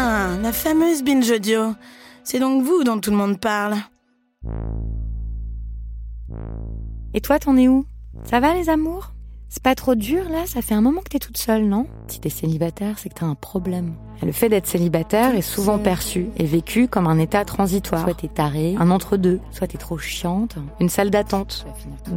Ah, la fameuse binge audio. C'est donc vous dont tout le monde parle. Et toi, t'en es où? Ça va les amours? C'est pas trop dur là? Ça fait un moment que t'es toute seule, non? Si t'es célibataire, c'est que t'as un problème. Le fait d'être célibataire est souvent perçu et vécu comme un état transitoire. Soit t'es taré, un entre-deux, soit t'es trop chiante, une salle d'attente,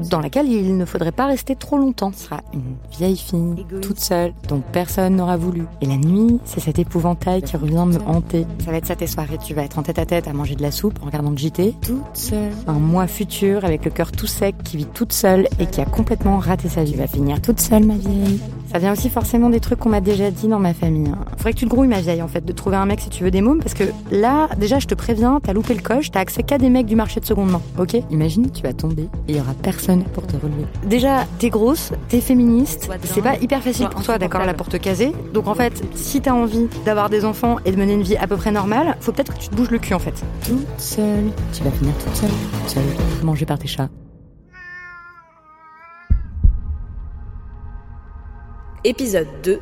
dans laquelle il ne faudrait pas rester trop longtemps. Ce sera une vieille fille, toute seule, dont personne n'aura voulu. Et la nuit, c'est cet épouvantail qui revient me hanter. Ça va être ça tes soirées, tu vas être en tête à tête à manger de la soupe en regardant le JT, toute seule. Un mois futur avec le cœur tout sec, qui vit toute seule et qui a complètement raté sa vie. Toute seule, ma vieille. Ça vient aussi forcément des trucs qu'on m'a déjà dit dans ma famille. hein. Faudrait que tu te grouilles, ma vieille, en fait, de trouver un mec si tu veux des mômes, parce que là, déjà, je te préviens, t'as loupé le coche, t'as accès qu'à des mecs du marché de seconde main, ok? Imagine, tu vas tomber et il y aura personne pour te relever. Déjà, t'es grosse, t'es féministe, c'est pas hyper facile pour toi, d'accord, là, pour te caser. Donc en fait, si t'as envie d'avoir des enfants et de mener une vie à peu près normale, faut peut-être que tu te bouges le cul, en fait. Toute seule, tu vas finir toute seule, toute seule, mangée par tes chats. Épisode 2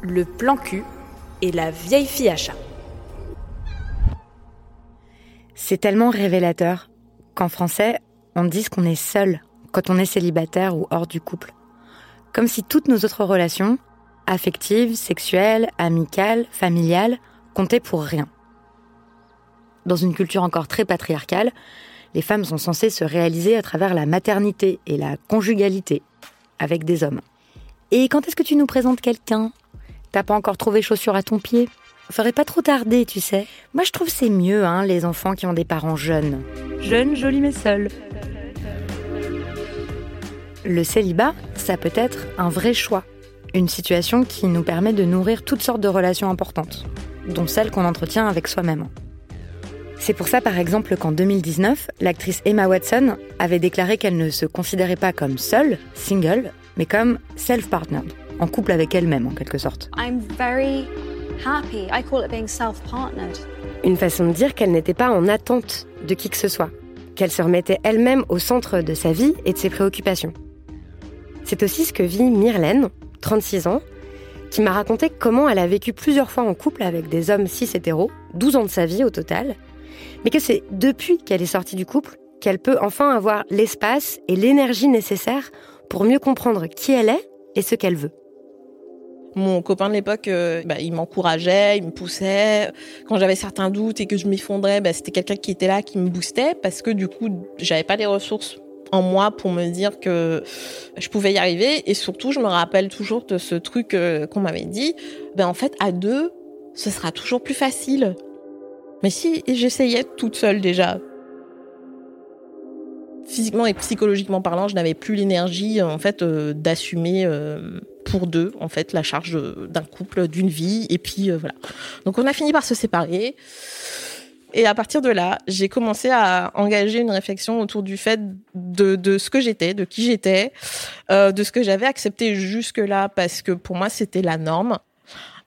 Le plan cul et la vieille fille à chat. C'est tellement révélateur qu'en français, on dise qu'on est seul quand on est célibataire ou hors du couple. Comme si toutes nos autres relations, affectives, sexuelles, amicales, familiales, comptaient pour rien. Dans une culture encore très patriarcale, les femmes sont censées se réaliser à travers la maternité et la conjugalité avec des hommes. Et quand est-ce que tu nous présentes quelqu'un? T'as pas encore trouvé chaussures à ton pied? Faudrait pas trop tarder, tu sais. Moi, je trouve c'est mieux, hein, les enfants qui ont des parents jeunes. Jeunes, jolis mais seuls. Le célibat, ça peut être un vrai choix. Une situation qui nous permet de nourrir toutes sortes de relations importantes, dont celles qu'on entretient avec soi-même. C'est pour ça, par exemple, qu'en 2019, l'actrice Emma Watson avait déclaré qu'elle ne se considérait pas comme seule, single, mais comme self-partnered, en couple avec elle-même en quelque sorte. I'm very happy. I call it being self-partnered. Une façon de dire qu'elle n'était pas en attente de qui que ce soit, qu'elle se remettait elle-même au centre de sa vie et de ses préoccupations. C'est aussi ce que vit Myrlène, 36 ans, qui m'a raconté comment elle a vécu plusieurs fois en couple avec des hommes cis hétéros, 12 ans de sa vie au total, mais que c'est depuis qu'elle est sortie du couple qu'elle peut enfin avoir l'espace et l'énergie nécessaires pour mieux comprendre qui elle est et ce qu'elle veut. Mon copain de l'époque, euh, bah, il m'encourageait, il me poussait. Quand j'avais certains doutes et que je m'effondrais, bah, c'était quelqu'un qui était là, qui me boostait, parce que du coup, j'avais pas les ressources en moi pour me dire que je pouvais y arriver. Et surtout, je me rappelle toujours de ce truc euh, qu'on m'avait dit. Ben en fait, à deux, ce sera toujours plus facile. Mais si j'essayais toute seule déjà, physiquement et psychologiquement parlant, je n'avais plus l'énergie en fait euh, d'assumer euh, pour deux en fait la charge euh, d'un couple, d'une vie et puis euh, voilà. Donc on a fini par se séparer. Et à partir de là, j'ai commencé à engager une réflexion autour du fait de, ce que j'étais, de qui j'étais, euh, de ce que j'avais accepté jusque-là parce que pour moi c'était la norme.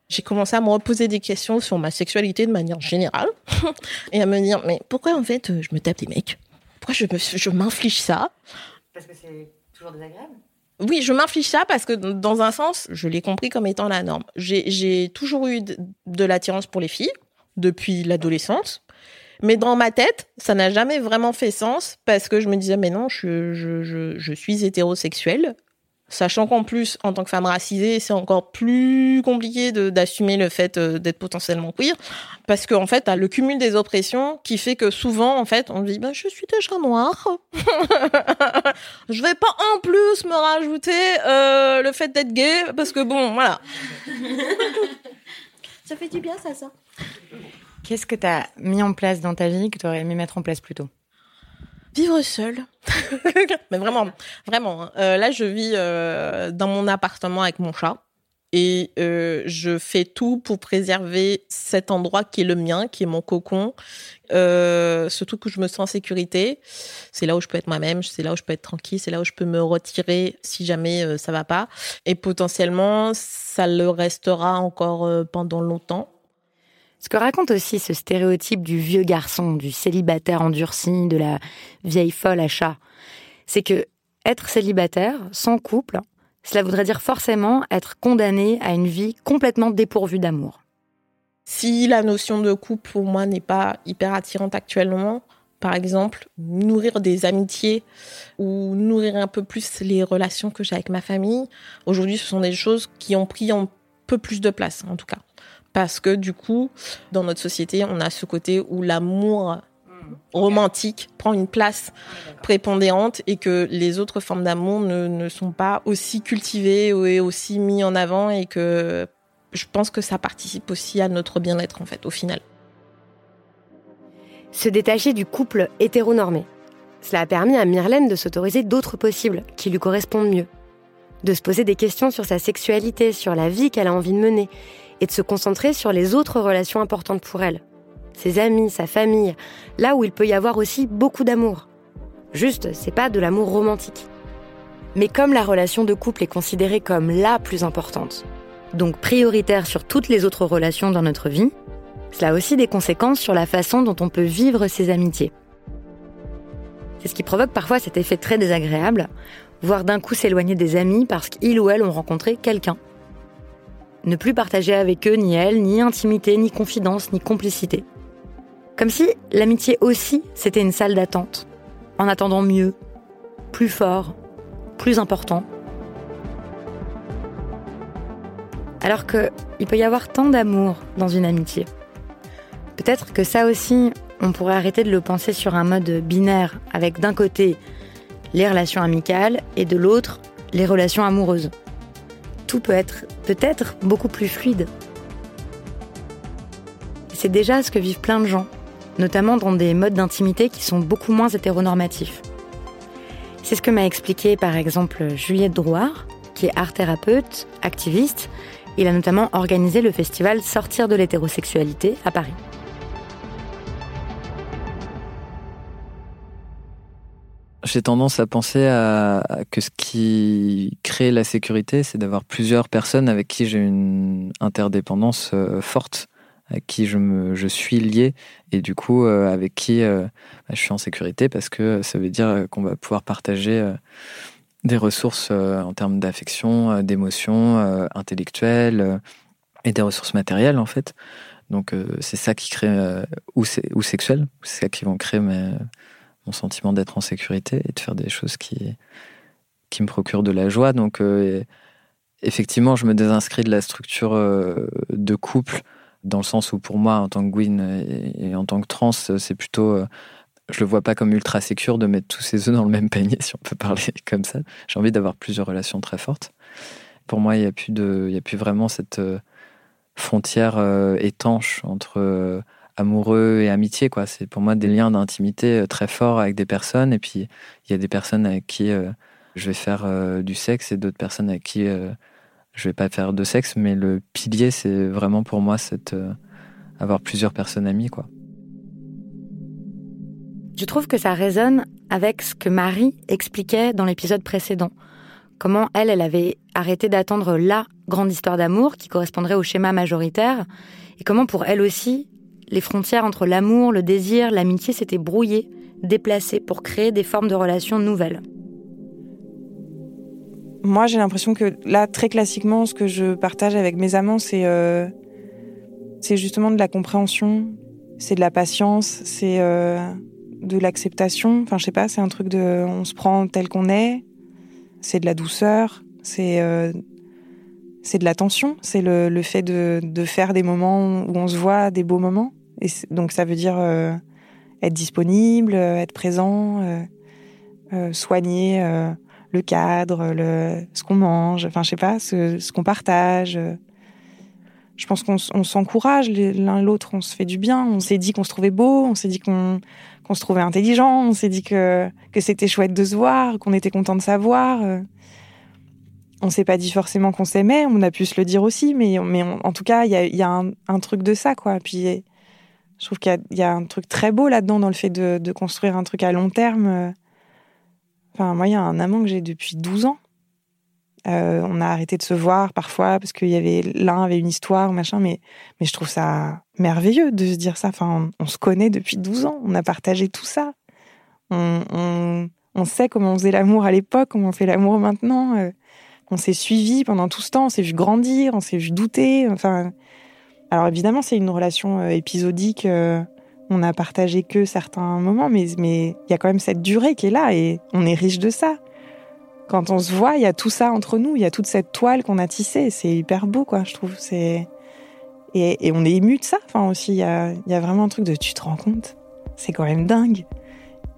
J'ai commencé à me reposer des questions sur ma sexualité de manière générale et à me dire mais pourquoi en fait je me tape des mecs? Pourquoi je me je m'inflige ça? Parce que c'est toujours désagréable? oui, je m'inflige ça parce que dans un sens, je l'ai compris comme étant la norme. J'ai j'ai toujours eu de, de l'attirance pour les filles depuis l'adolescence. Mais dans ma tête, ça n'a jamais vraiment fait sens parce que je me disais, mais non, je, je, je, je suis hétérosexuelle. Sachant qu'en plus, en tant que femme racisée, c'est encore plus compliqué d'assumer le fait euh, d'être potentiellement queer. Parce qu'en en fait, t'as le cumul des oppressions qui fait que souvent, en fait, on dit, bah, je suis déjà noire. je vais pas en plus me rajouter euh, le fait d'être gay parce que bon, voilà. ça fait du bien, ça, ça. Qu'est-ce que tu as mis en place dans ta vie que tu aurais aimé mettre en place plus tôt? Vivre seul. Mais vraiment, vraiment. hein. Euh, là, je vis euh, dans mon appartement avec mon chat. Et euh, je fais tout pour préserver cet endroit qui est le mien, qui est mon cocon. Euh, surtout que je me sens en sécurité. C'est là où je peux être moi-même, c'est là où je peux être tranquille, c'est là où je peux me retirer si jamais euh, ça va pas. Et potentiellement, ça le restera encore pendant longtemps. Ce que raconte aussi ce stéréotype du vieux garçon, du célibataire endurci, de la vieille folle à chat, c'est que être célibataire, sans couple, cela voudrait dire forcément être condamné à une vie complètement dépourvue d'amour. Si la notion de couple pour moi n'est pas hyper attirante actuellement, par exemple, nourrir des amitiés ou nourrir un peu plus les relations que j'ai avec ma famille, aujourd'hui ce sont des choses qui ont pris un peu plus de place en tout cas. Parce que du coup, dans notre société, on a ce côté où l'amour romantique prend une place prépondérante et que les autres formes d'amour ne, ne sont pas aussi cultivées et aussi mis en avant et que je pense que ça participe aussi à notre bien-être en fait au final. Se détacher du couple hétéronormé. Cela a permis à Myrlène de s'autoriser d'autres possibles qui lui correspondent mieux. De se poser des questions sur sa sexualité, sur la vie qu'elle a envie de mener et de se concentrer sur les autres relations importantes pour elle. Ses amis, sa famille, là où il peut y avoir aussi beaucoup d'amour. Juste, c'est pas de l'amour romantique. Mais comme la relation de couple est considérée comme la plus importante, donc prioritaire sur toutes les autres relations dans notre vie, cela a aussi des conséquences sur la façon dont on peut vivre ses amitiés. C'est ce qui provoque parfois cet effet très désagréable, voire d'un coup s'éloigner des amis parce qu'ils ou elles ont rencontré quelqu'un. Ne plus partager avec eux ni elles, ni intimité, ni confidence, ni complicité. Comme si l'amitié aussi, c'était une salle d'attente, en attendant mieux, plus fort, plus important. Alors que il peut y avoir tant d'amour dans une amitié. Peut-être que ça aussi, on pourrait arrêter de le penser sur un mode binaire, avec d'un côté les relations amicales et de l'autre les relations amoureuses. Tout peut être peut-être beaucoup plus fluide. C'est déjà ce que vivent plein de gens, notamment dans des modes d'intimité qui sont beaucoup moins hétéronormatifs. C'est ce que m'a expliqué par exemple Juliette Drouard, qui est art thérapeute, activiste. Il a notamment organisé le festival Sortir de l'hétérosexualité à Paris. J'ai tendance à penser à, à que ce qui crée la sécurité, c'est d'avoir plusieurs personnes avec qui j'ai une interdépendance euh, forte, avec qui je, me, je suis lié et du coup euh, avec qui euh, bah, je suis en sécurité parce que ça veut dire qu'on va pouvoir partager des ressources en termes d'affection, d'émotion, intellectuelle et des ressources matérielles en fait. Donc c'est ça qui crée, ou, ou sexuel, c'est ça qui vont créer mes- mon sentiment d'être en sécurité et de faire des choses qui, qui me procurent de la joie. Donc euh, effectivement, je me désinscris de la structure euh, de couple dans le sens où pour moi, en tant que Gwyn et, en tant que trans, c'est plutôt... euh, je le vois pas comme ultra sécure de mettre tous ses œufs dans le même panier, si on peut parler comme ça. J'ai envie d'avoir plusieurs relations très fortes. Pour moi, il n'y a plus de, y a plus vraiment cette euh, frontière étanche entre amoureux et amitié, quoi. C'est pour moi des liens d'intimité euh, très forts avec des personnes, et puis il y a des personnes avec qui euh, je vais faire euh, du sexe et d'autres personnes avec qui euh, je vais pas faire de sexe, mais le pilier, c'est vraiment pour moi cette avoir plusieurs personnes amies, quoi. Je trouve que ça résonne avec ce que Marie expliquait dans l'épisode précédent. Comment elle, elle avait arrêté d'attendre la grande histoire d'amour qui correspondrait au schéma majoritaire, et comment pour elle aussi, les frontières entre l'amour, le désir, l'amitié s'étaient brouillées, déplacées pour créer des formes de relations nouvelles. Moi, j'ai l'impression que là, très classiquement, ce que je partage avec mes amants, c'est euh, justement de la compréhension, c'est de la patience, c'est euh, de l'acceptation. Enfin, je sais pas, c'est un truc de, on se prend tel qu'on est. C'est de la douceur, c'est euh, c'est de l'attention, c'est le, fait de faire des moments où on se voit, des beaux moments. Et donc, ça veut dire euh, être disponible, euh, être présent, euh, euh, soigner. euh, le cadre, le, ce qu'on mange, enfin je sais pas, ce, ce qu'on partage. je pense qu'on s'encourage l'un l'autre, on se fait du bien. On s'est dit qu'on se trouvait beau, on s'est dit qu'on se trouvait intelligent, on s'est dit que, que c'était chouette de se voir, qu'on était content de savoir. On s'est pas dit forcément qu'on s'aimait, on a pu se le dire aussi, mais, mais en tout cas, il y a, y a un, un, truc de ça, quoi. Puis je trouve qu'il y, a un truc très beau là-dedans, dans le fait de, construire un truc à long terme. Enfin, moi, il y a un amant que j'ai depuis 12 ans. Euh, on a arrêté de se voir parfois parce qu'il y avait l'un avait une histoire machin, mais mais je trouve ça merveilleux de se dire ça. Enfin, on, se connaît depuis 12 ans, on a partagé tout ça. On, on, on sait comment on faisait l'amour à l'époque, comment on fait l'amour maintenant. Euh, on s'est suivi pendant tout ce temps, on s'est vu grandir, on s'est vu douter. Enfin, alors évidemment, c'est une relation euh, épisodique. on a partagé que certains moments, mais mais il y a quand même cette durée qui est là et on est riche de ça quand on se voit, il y a tout ça entre nous, il y a toute cette toile qu'on a tissée. C'est hyper beau, quoi, je trouve. C'est et, on est ému de ça. Enfin aussi, il y a, vraiment un truc de tu te rends compte, c'est quand même dingue.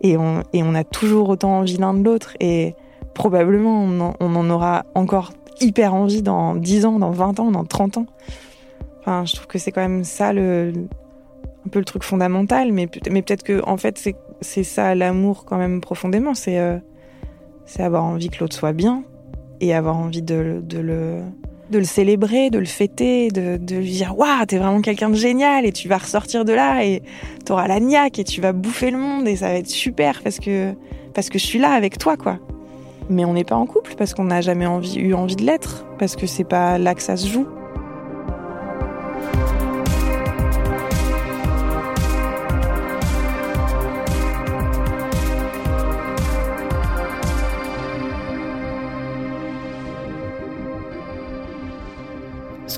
Et on et on a toujours autant envie l'un de l'autre et probablement on en, aura encore hyper envie dans 10 ans, dans 20 ans, dans 30 ans. Enfin, je trouve que c'est quand même ça le un peu le truc fondamental, mais, mais peut-être que en fait c'est ça l'amour quand même profondément. C'est euh, c'est avoir envie que l'autre soit bien et avoir envie de, de, le, de le célébrer, de le fêter, de, de lui dire Waouh, t'es vraiment quelqu'un de génial et tu vas ressortir de là et t'auras la niaque et tu vas bouffer le monde et ça va être super parce que, parce que je suis là avec toi, quoi. Mais on n'est pas en couple parce qu'on n'a jamais eu envie de l'être, parce que c'est pas là que ça se joue.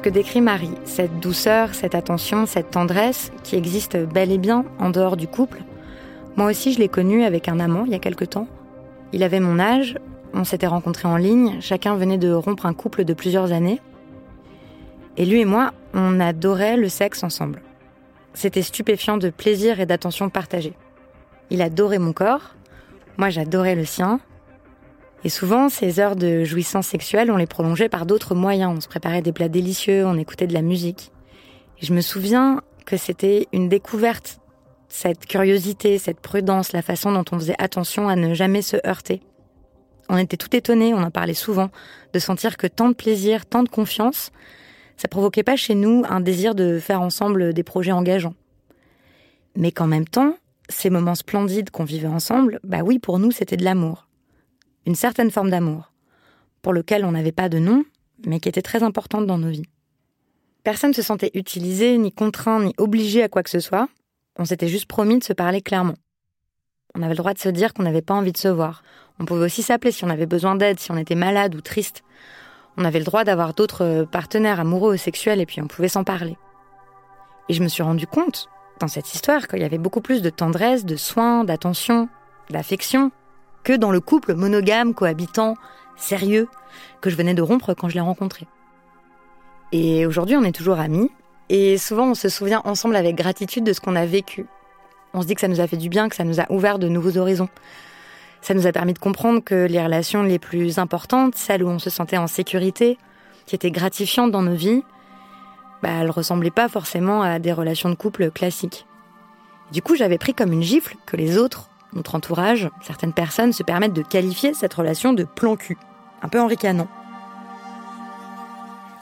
Ce que décrit Marie, cette douceur, cette attention, cette tendresse qui existe bel et bien en dehors du couple. Moi aussi, je l'ai connu avec un amant il y a quelque temps. Il avait mon âge, on s'était rencontrés en ligne, chacun venait de rompre un couple de plusieurs années. Et lui et moi, on adorait le sexe ensemble. C'était stupéfiant de plaisir et d'attention partagée. Il adorait mon corps, moi j'adorais le sien, et souvent, ces heures de jouissance sexuelle, on les prolongeait par d'autres moyens. On se préparait des plats délicieux, on écoutait de la musique. Je me souviens que c'était une découverte, cette curiosité, cette prudence, la façon dont on faisait attention à ne jamais se heurter. On était tout étonnés, on en parlait souvent, de sentir que tant de plaisir, tant de confiance, ça provoquait pas chez nous un désir de faire ensemble des projets engageants. Mais qu'en même temps, ces moments splendides qu'on vivait ensemble, bah oui, pour nous, c'était de l'amour une certaine forme d'amour, pour lequel on n'avait pas de nom, mais qui était très importante dans nos vies. Personne ne se sentait utilisé, ni contraint, ni obligé à quoi que ce soit. On s'était juste promis de se parler clairement. On avait le droit de se dire qu'on n'avait pas envie de se voir. On pouvait aussi s'appeler si on avait besoin d'aide, si on était malade ou triste. On avait le droit d'avoir d'autres partenaires amoureux ou sexuels et puis on pouvait s'en parler. Et je me suis rendu compte, dans cette histoire, qu'il y avait beaucoup plus de tendresse, de soins, d'attention, d'affection, que dans le couple monogame, cohabitant, sérieux, que je venais de rompre quand je l'ai rencontré. Et aujourd'hui, on est toujours amis, et souvent on se souvient ensemble avec gratitude de ce qu'on a vécu. On se dit que ça nous a fait du bien, que ça nous a ouvert de nouveaux horizons. Ça nous a permis de comprendre que les relations les plus importantes, celles où on se sentait en sécurité, qui étaient gratifiantes dans nos vies, bah, elles ressemblaient pas forcément à des relations de couple classiques. Du coup, j'avais pris comme une gifle que les autres notre entourage, certaines personnes se permettent de qualifier cette relation de plan cul, un peu Henri Canon.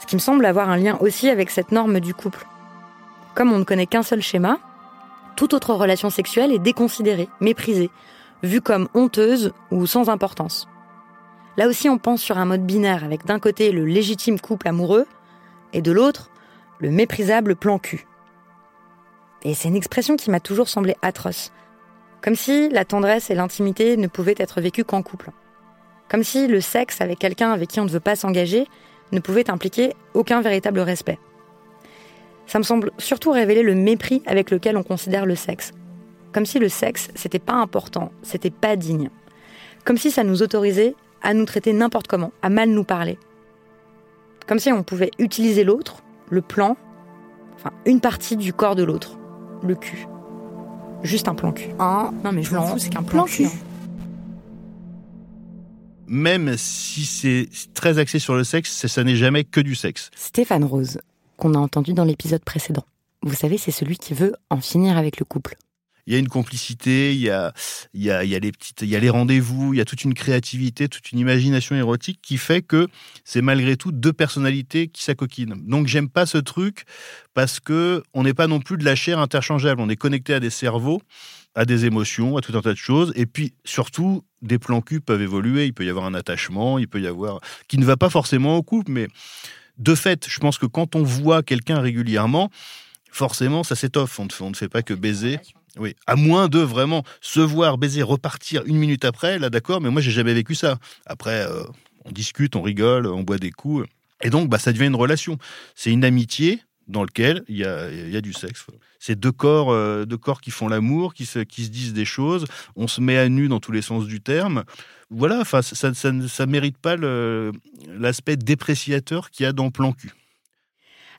Ce qui me semble avoir un lien aussi avec cette norme du couple. Comme on ne connaît qu'un seul schéma, toute autre relation sexuelle est déconsidérée, méprisée, vue comme honteuse ou sans importance. Là aussi, on pense sur un mode binaire avec d'un côté le légitime couple amoureux et de l'autre le méprisable plan cul. Et c'est une expression qui m'a toujours semblé atroce, comme si la tendresse et l'intimité ne pouvaient être vécues qu'en couple. Comme si le sexe avec quelqu'un avec qui on ne veut pas s'engager ne pouvait impliquer aucun véritable respect. Ça me semble surtout révéler le mépris avec lequel on considère le sexe. Comme si le sexe, c'était pas important, c'était pas digne. Comme si ça nous autorisait à nous traiter n'importe comment, à mal nous parler. Comme si on pouvait utiliser l'autre, le plan, enfin une partie du corps de l'autre, le cul. Juste un plan cul. Non, mais je m'en fous, c'est qu'un plan, cul. Même si c'est très axé sur le sexe, ça n'est jamais que du sexe. Stéphane Rose, qu'on a entendu dans l'épisode précédent. Vous savez, c'est celui qui veut en finir avec le couple. Il y a une complicité, il y a, il y a, il y a les petites, il y a les rendez-vous, il y a toute une créativité, toute une imagination érotique qui fait que c'est malgré tout deux personnalités qui s'acoquinent. Donc j'aime pas ce truc parce que on n'est pas non plus de la chair interchangeable. On est connecté à des cerveaux, à des émotions, à tout un tas de choses. Et puis surtout, des plans cul peuvent évoluer. Il peut y avoir un attachement, il peut y avoir qui ne va pas forcément au couple, mais de fait, je pense que quand on voit quelqu'un régulièrement, forcément, ça s'étoffe. On, on ne fait pas que baiser. Oui, à moins de vraiment se voir baiser, repartir une minute après, là d'accord, mais moi j'ai jamais vécu ça. Après, euh, on discute, on rigole, on boit des coups, et donc bah, ça devient une relation. C'est une amitié dans laquelle il y a, du sexe. C'est deux corps, euh, deux corps qui font l'amour, qui se, disent des choses. On se met à nu dans tous les sens du terme. Voilà, enfin, ça, ça mérite pas l'aspect dépréciateur qu'il y a dans Plan cul.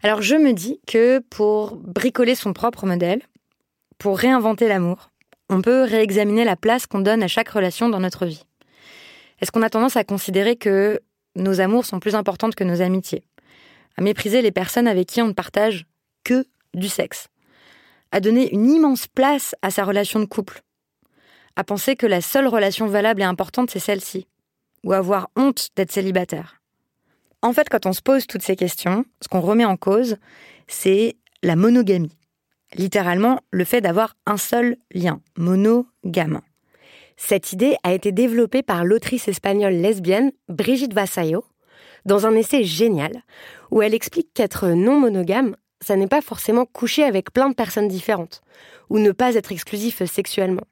Alors je me dis que pour bricoler son propre modèle, pour réinventer l'amour, on peut réexaminer la place qu'on donne à chaque relation dans notre vie. Est-ce qu'on a tendance à considérer que nos amours sont plus importantes que nos amitiés? À mépriser les personnes avec qui on ne partage que du sexe? À donner une immense place à sa relation de couple? À penser que la seule relation valable et importante, c'est celle-ci? Ou avoir honte d'être célibataire? En fait, quand on se pose toutes ces questions, ce qu'on remet en cause, c'est la monogamie littéralement le fait d'avoir un seul lien, monogame. Cette idée a été développée par l'autrice espagnole lesbienne Brigitte Vasallo dans un essai génial où elle explique qu'être non monogame, ça n'est pas forcément coucher avec plein de personnes différentes ou ne pas être exclusif sexuellement.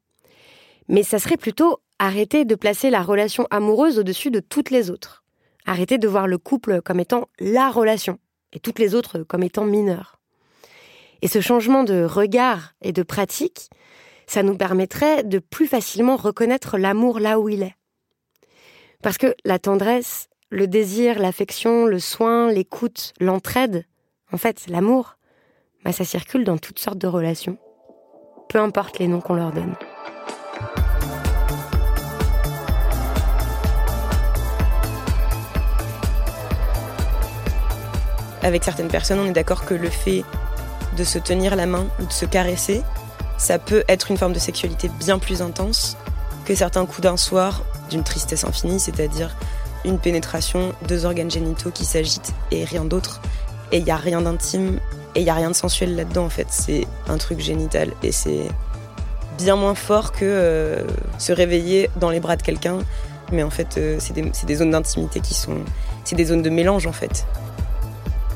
Mais ça serait plutôt arrêter de placer la relation amoureuse au-dessus de toutes les autres. Arrêter de voir le couple comme étant la relation et toutes les autres comme étant mineures. Et ce changement de regard et de pratique, ça nous permettrait de plus facilement reconnaître l'amour là où il est. Parce que la tendresse, le désir, l'affection, le soin, l'écoute, l'entraide, en fait, l'amour, bah, ça circule dans toutes sortes de relations. Peu importe les noms qu'on leur donne. Avec certaines personnes, on est d'accord que le fait de se tenir la main ou de se caresser, ça peut être une forme de sexualité bien plus intense que certains coups d'un soir d'une tristesse infinie, c'est-à-dire une pénétration, deux organes génitaux qui s'agitent et rien d'autre. Et il n'y a rien d'intime et il n'y a rien de sensuel là-dedans en fait. C'est un truc génital et c'est bien moins fort que euh, se réveiller dans les bras de quelqu'un. Mais en fait, euh, c'est des, des, zones d'intimité qui sont. C'est des zones de mélange en fait.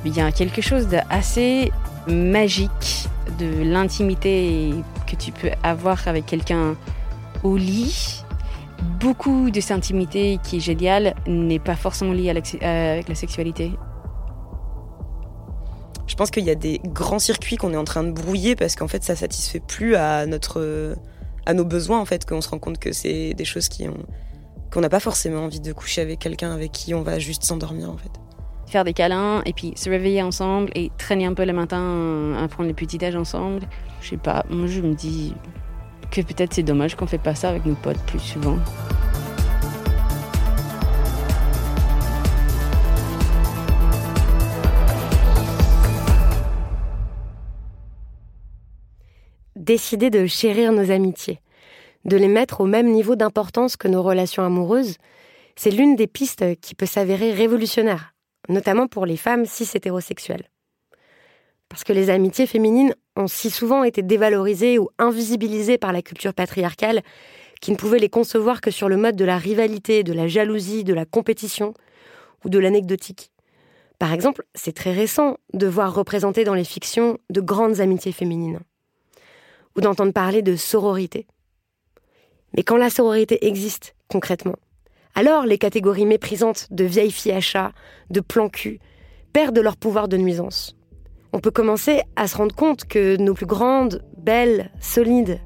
Il y a quelque chose d'assez magique de l'intimité que tu peux avoir avec quelqu'un au lit. Beaucoup de cette intimité qui est géniale n'est pas forcément liée avec la sexualité. Je pense qu'il y a des grands circuits qu'on est en train de brouiller parce qu'en fait ça satisfait plus à notre à nos besoins en fait qu'on se rend compte que c'est des choses qui qu'on n'a pas forcément envie de coucher avec quelqu'un avec qui on va juste s'endormir en fait faire des câlins et puis se réveiller ensemble et traîner un peu le matin à prendre le petit déj ensemble. Je sais pas, moi je me dis que peut-être c'est dommage qu'on fait pas ça avec nos potes plus souvent. Décider de chérir nos amitiés, de les mettre au même niveau d'importance que nos relations amoureuses, c'est l'une des pistes qui peut s'avérer révolutionnaire notamment pour les femmes cis hétérosexuelles. Parce que les amitiés féminines ont si souvent été dévalorisées ou invisibilisées par la culture patriarcale qui ne pouvait les concevoir que sur le mode de la rivalité, de la jalousie, de la compétition ou de l'anecdotique. Par exemple, c'est très récent de voir représenter dans les fictions de grandes amitiés féminines, ou d'entendre parler de sororité. Mais quand la sororité existe concrètement, alors les catégories méprisantes de vieilles filles à chat, de plan cul, perdent leur pouvoir de nuisance. On peut commencer à se rendre compte que nos plus grandes, belles, solides,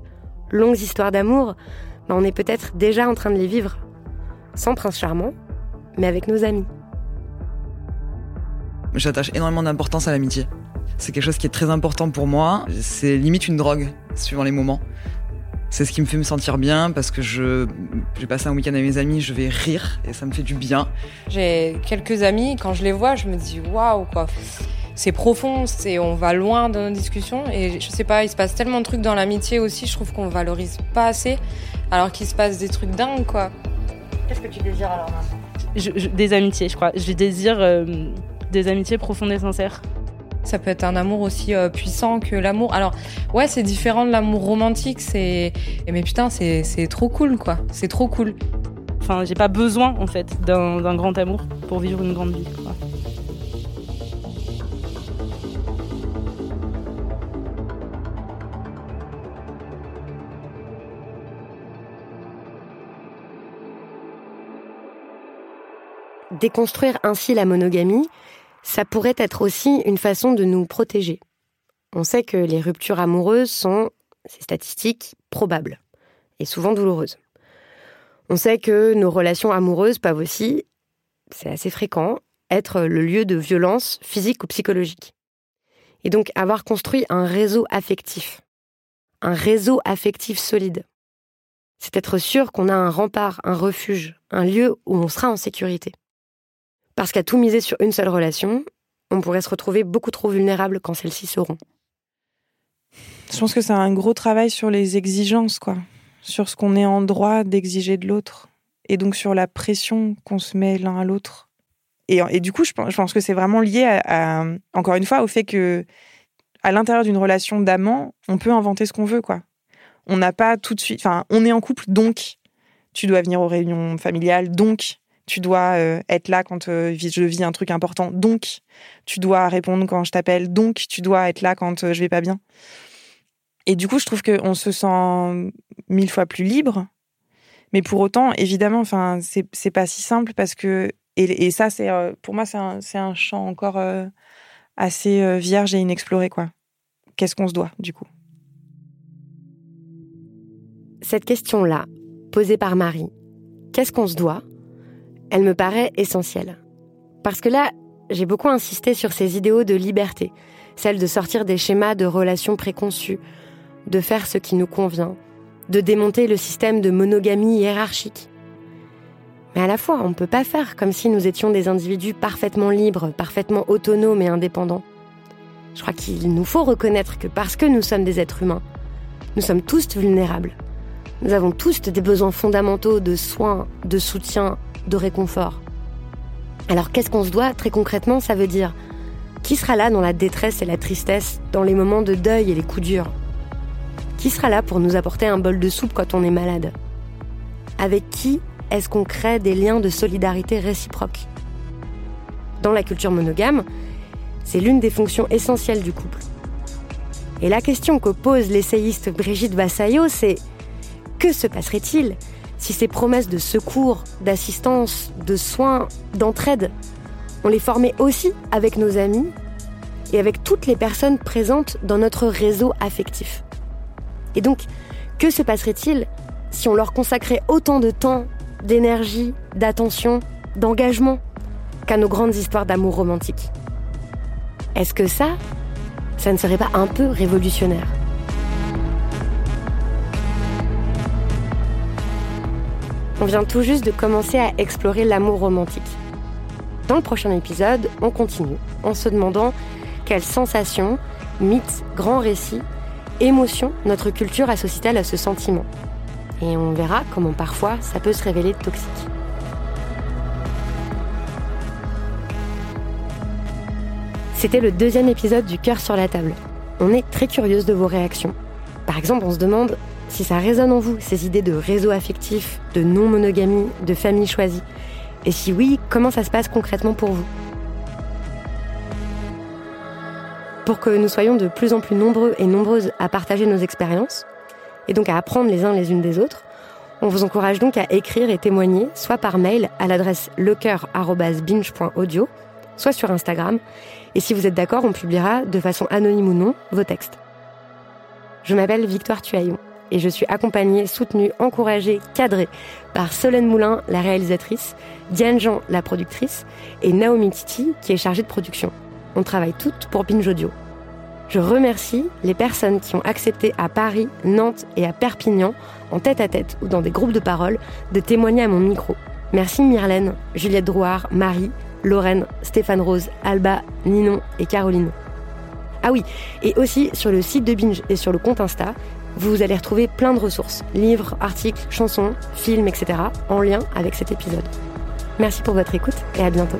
longues histoires d'amour, ben, on est peut-être déjà en train de les vivre. Sans prince charmant, mais avec nos amis. J'attache énormément d'importance à l'amitié. C'est quelque chose qui est très important pour moi. C'est limite une drogue, suivant les moments. C'est ce qui me fait me sentir bien parce que je j'ai passé un week-end avec mes amis, je vais rire et ça me fait du bien. J'ai quelques amis, quand je les vois, je me dis waouh quoi. c'est profond, c'est on va loin dans nos discussions et je sais pas, il se passe tellement de trucs dans l'amitié aussi, je trouve qu'on valorise pas assez, alors qu'il se passe des trucs dingues quoi. Qu'est-ce que tu désires alors je, Des amitiés, je crois. Je désire euh, des amitiés profondes et sincères. Ça peut être un amour aussi euh, puissant que l'amour. Alors, ouais, c'est différent de l'amour romantique. C'est, mais putain, c'est trop cool, quoi. C'est trop cool. Enfin, j'ai pas besoin, en fait, d'un grand amour pour vivre une grande vie. Quoi. Déconstruire ainsi la monogamie, ça pourrait être aussi une façon de nous protéger. On sait que les ruptures amoureuses sont, c'est statistique, probables et souvent douloureuses. On sait que nos relations amoureuses peuvent aussi, c'est assez fréquent, être le lieu de violence physique ou psychologique. Et donc avoir construit un réseau affectif, un réseau affectif solide, c'est être sûr qu'on a un rempart, un refuge, un lieu où on sera en sécurité. Parce qu'à tout miser sur une seule relation, on pourrait se retrouver beaucoup trop vulnérable quand celles-ci seront. Je pense que c'est un gros travail sur les exigences, quoi. Sur ce qu'on est en droit d'exiger de l'autre. Et donc sur la pression qu'on se met l'un à l'autre. Et, du coup, je pense, que c'est vraiment lié encore une fois, au fait que à l'intérieur d'une relation d'amant, on peut inventer ce qu'on veut, quoi. On n'a pas tout de suite. Enfin, on est en couple, donc tu dois venir aux réunions familiales, donc tu dois euh, être là quand euh, je vis un truc important, donc tu dois répondre quand je t'appelle, donc tu dois être là quand euh, je vais pas bien. Et du coup, je trouve qu'on se sent mille fois plus libre. Mais pour autant, évidemment, enfin, c'est pas si simple parce que et, ça, c'est pour moi, c'est un, un, champ encore assez vierge et inexploré, quoi. Qu'est-ce qu'on se doit, du coup? Cette question-là, posée par Marie, qu'est-ce qu'on se doit? Elle me paraît essentielle. Parce que là, j'ai beaucoup insisté sur ces idéaux de liberté, celle de sortir des schémas de relations préconçues, de faire ce qui nous convient, de démonter le système de monogamie hiérarchique. Mais à la fois, on ne peut pas faire comme si nous étions des individus parfaitement libres, parfaitement autonomes et indépendants. Je crois qu'il nous faut reconnaître que parce que nous sommes des êtres humains, nous sommes tous vulnérables. Nous avons tous des besoins fondamentaux de soins, de soutien, de réconfort. Alors qu'est-ce qu'on se doit Très concrètement, ça veut dire qui sera là dans la détresse et la tristesse, dans les moments de deuil et les coups durs? Qui sera là pour nous apporter un bol de soupe quand on est malade? Avec qui est-ce qu'on crée des liens de solidarité réciproque Dans la culture monogame, c'est l'une des fonctions essentielles du couple. Et la question que pose l'essayiste Brigitte Bassaillot, c'est que se passerait-il si ces promesses de secours, d'assistance, de soins, d'entraide, on les formait aussi avec nos amis et avec toutes les personnes présentes dans notre réseau affectif. Et donc, que se passerait-il si on leur consacrait autant de temps, d'énergie, d'attention, d'engagement qu'à nos grandes histoires d'amour romantique? Est-ce que ça, ça ne serait pas un peu révolutionnaire? On vient tout juste de commencer à explorer l'amour romantique. Dans le prochain épisode, on continue en se demandant quelles sensations, mythes, grands récits, émotions notre culture associe-t-elle à ce sentiment. Et on verra comment parfois ça peut se révéler toxique. C'était le deuxième épisode du Cœur sur la table. On est très curieuse de vos réactions. Par exemple, on se demande si ça résonne en vous, ces idées de réseau affectif, de non-monogamie, de famille choisie. Et si oui, comment ça se passe concrètement pour vous? Pour que nous soyons de plus en plus nombreux et nombreuses à partager nos expériences, et donc à apprendre les uns les unes des autres, on vous encourage donc à écrire et témoigner, soit par mail à l'adresse lecoeur.binge.audio, soit sur Instagram. Et si vous êtes d'accord, on publiera, de façon anonyme ou non, vos textes. Je m'appelle Victoire Tuaillon et je suis accompagnée, soutenue, encouragée, cadrée par Solène Moulin, la réalisatrice, Diane Jean, la productrice, et Naomi Titi, qui est chargée de production. On travaille toutes pour Binge Audio. Je remercie les personnes qui ont accepté à Paris, Nantes et à Perpignan, en tête à tête ou dans des groupes de parole, de témoigner à mon micro. Merci Myrlène, Juliette Drouard, Marie, Lorraine, Stéphane Rose, Alba, Ninon et Caroline. Ah oui, et aussi sur le site de Binge et sur le compte Insta, vous allez retrouver plein de ressources, livres, articles, chansons, films, etc., en lien avec cet épisode. Merci pour votre écoute et à bientôt.